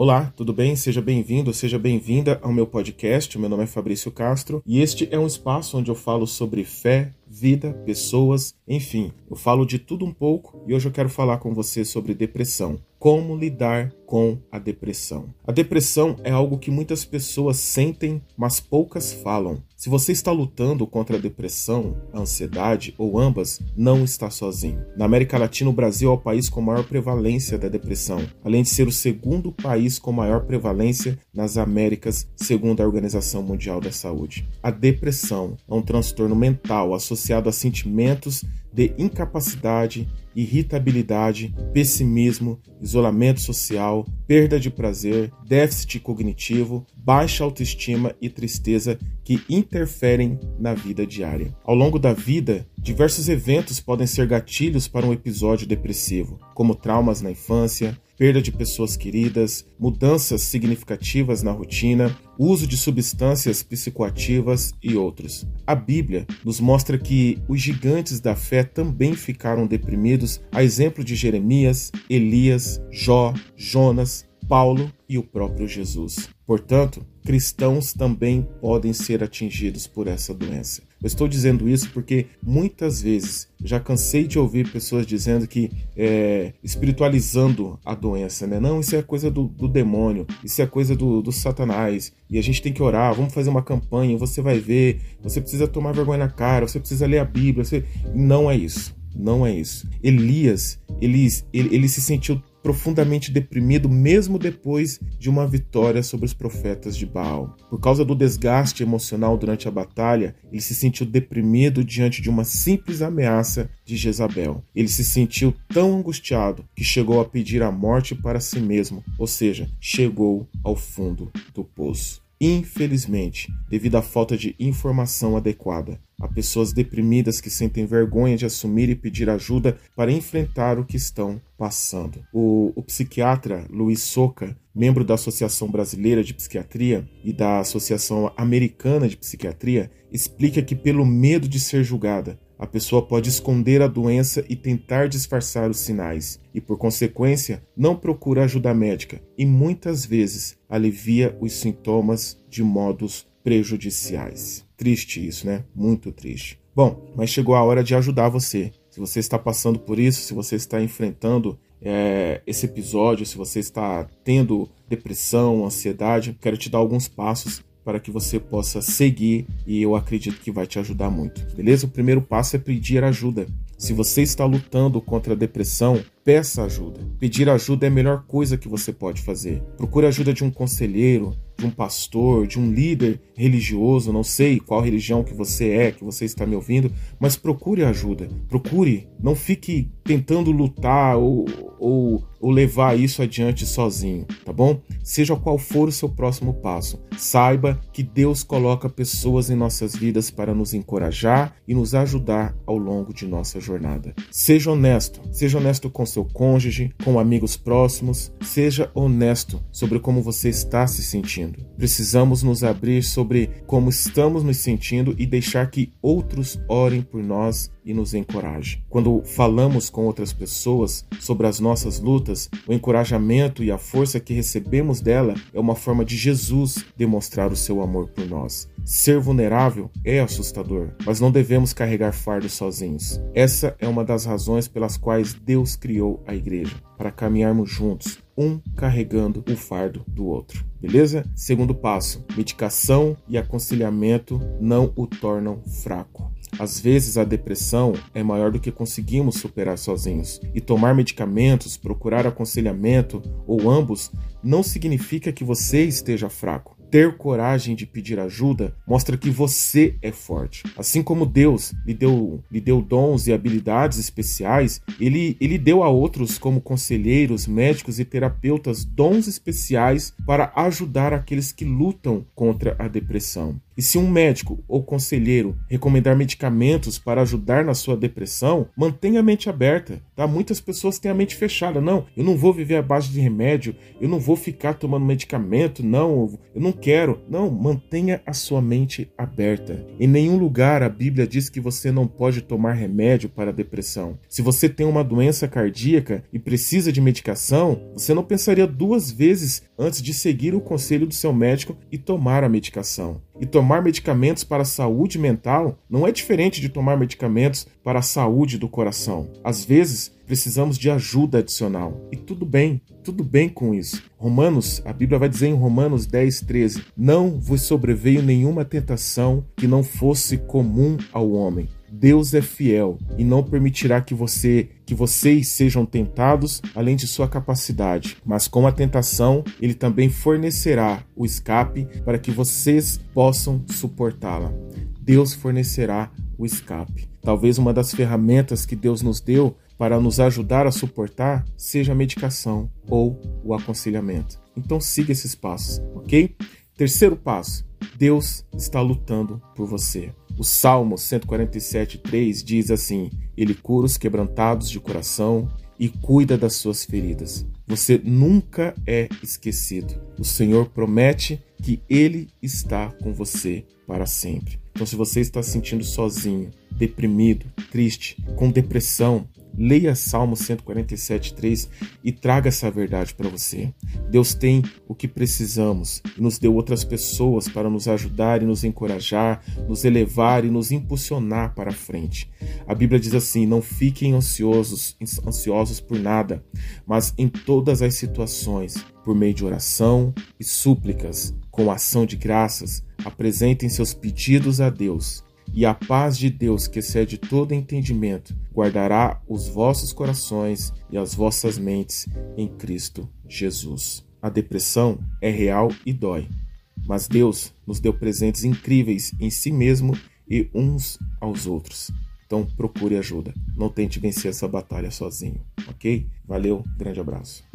Olá, tudo bem? Seja bem-vindo, seja bem-vinda ao meu podcast. Meu nome é Fabrício Castro e este é um espaço onde eu falo sobre fé, vida, pessoas, enfim, eu falo de tudo um pouco e hoje eu quero falar com você sobre depressão. Como lidar com a depressão? A depressão é algo que muitas pessoas sentem, mas poucas falam. Se você está lutando contra a depressão, a ansiedade ou ambas, não está sozinho. Na América Latina, o Brasil é o país com maior prevalência da depressão, além de ser o segundo país com maior prevalência nas Américas, segundo a Organização Mundial da Saúde. A depressão é um transtorno mental associado a sentimentos de incapacidade, irritabilidade, pessimismo, isolamento social, perda de prazer, déficit cognitivo, baixa autoestima e tristeza que interferem na vida diária. Ao longo da vida, diversos eventos podem ser gatilhos para um episódio depressivo, como traumas na infância, perda de pessoas queridas, mudanças significativas na rotina, uso de substâncias psicoativas e outros. A Bíblia nos mostra que os gigantes da fé também ficaram deprimidos, a exemplo de Jeremias, Elias, Jó, Jonas, Paulo e o próprio Jesus. Portanto, cristãos também podem ser atingidos por essa doença. Eu estou dizendo isso porque muitas vezes já cansei de ouvir pessoas dizendo que é, espiritualizando a doença, né? Não, isso é coisa do, do demônio, isso é coisa do, do, satanás, e a gente tem que orar, vamos fazer uma campanha, você vai ver, você precisa tomar vergonha na cara, você precisa ler a Bíblia. Você... Não é isso. Não é isso. Elias, ele, ele, ele se sentiu profundamente deprimido mesmo depois de uma vitória sobre os profetas de Baal. Por causa do desgaste emocional durante a batalha, ele se sentiu deprimido diante de uma simples ameaça de Jezabel. Ele se sentiu tão angustiado que chegou a pedir a morte para si mesmo, ou seja, chegou ao fundo do poço. Infelizmente, devido à falta de informação adequada, há pessoas deprimidas que sentem vergonha de assumir e pedir ajuda para enfrentar o que estão passando. O, o psiquiatra Luiz Soca, membro da Associação Brasileira de Psiquiatria e da Associação Americana de Psiquiatria, explica que, pelo medo de ser julgada, a pessoa pode esconder a doença e tentar disfarçar os sinais, e por consequência, não procura ajuda médica e muitas vezes alivia os sintomas de modos prejudiciais. Triste isso, né? Muito triste. Bom, mas chegou a hora de ajudar você. Se você está passando por isso, se você está enfrentando é, esse episódio, se você está tendo depressão, ansiedade, quero te dar alguns passos para que você possa seguir e eu acredito que vai te ajudar muito. Beleza? O primeiro passo é pedir ajuda. Se você está lutando contra a depressão, peça ajuda. Pedir ajuda é a melhor coisa que você pode fazer. Procure ajuda de um conselheiro, de um pastor, de um líder religioso, não sei qual religião que você é, que você está me ouvindo, mas procure ajuda. Procure, não fique tentando lutar ou, ou, ou levar isso adiante sozinho, tá bom? Seja qual for o seu próximo passo, saiba que Deus coloca pessoas em nossas vidas para nos encorajar e nos ajudar ao longo de nossa jornada. Seja honesto, seja honesto com seu cônjuge, com amigos próximos, seja honesto sobre como você está se sentindo. Precisamos nos abrir sobre como estamos nos sentindo e deixar que outros orem por nós e nos encorajem. Quando falamos com outras pessoas sobre as nossas o encorajamento e a força que recebemos dela é uma forma de Jesus demonstrar o seu amor por nós. Ser vulnerável é assustador, mas não devemos carregar fardos sozinhos. Essa é uma das razões pelas quais Deus criou a igreja, para caminharmos juntos, um carregando o fardo do outro. Beleza? Segundo passo: medicação e aconselhamento não o tornam fraco. Às vezes a depressão é maior do que conseguimos superar sozinhos, e tomar medicamentos, procurar aconselhamento ou ambos não significa que você esteja fraco ter coragem de pedir ajuda mostra que você é forte. Assim como Deus lhe deu, lhe deu dons e habilidades especiais, ele, ele deu a outros, como conselheiros, médicos e terapeutas, dons especiais para ajudar aqueles que lutam contra a depressão. E se um médico ou conselheiro recomendar medicamentos para ajudar na sua depressão, mantenha a mente aberta, tá? Muitas pessoas têm a mente fechada. Não, eu não vou viver à base de remédio, eu não vou ficar tomando medicamento, não, eu não quero. Não, mantenha a sua mente aberta. Em nenhum lugar a Bíblia diz que você não pode tomar remédio para a depressão. Se você tem uma doença cardíaca e precisa de medicação, você não pensaria duas vezes antes de seguir o conselho do seu médico e tomar a medicação. E tomar medicamentos para a saúde mental não é diferente de tomar medicamentos para a saúde do coração. Às vezes, precisamos de ajuda adicional. E tudo bem, tudo bem com isso. Romanos, a Bíblia vai dizer em Romanos 10, 13: Não vos sobreveio nenhuma tentação que não fosse comum ao homem. Deus é fiel e não permitirá que você que vocês sejam tentados além de sua capacidade, mas com a tentação ele também fornecerá o escape para que vocês possam suportá-la. Deus fornecerá o escape. Talvez uma das ferramentas que Deus nos deu para nos ajudar a suportar seja a medicação ou o aconselhamento. Então siga esses passos, ok? Terceiro passo: Deus está lutando por você. O Salmo 147,3 diz assim: Ele cura os quebrantados de coração e cuida das suas feridas. Você nunca é esquecido. O Senhor promete que Ele está com você para sempre. Então, se você está se sentindo sozinho, deprimido, triste, com depressão, Leia Salmo 147,3 e traga essa verdade para você. Deus tem o que precisamos e nos deu outras pessoas para nos ajudar e nos encorajar, nos elevar e nos impulsionar para a frente. A Bíblia diz assim: não fiquem ansiosos, ansiosos por nada, mas em todas as situações, por meio de oração e súplicas, com ação de graças, apresentem seus pedidos a Deus e a paz de Deus, que excede todo entendimento, guardará os vossos corações e as vossas mentes em Cristo Jesus. A depressão é real e dói, mas Deus nos deu presentes incríveis em si mesmo e uns aos outros. Então procure ajuda. Não tente vencer essa batalha sozinho, ok? Valeu, grande abraço.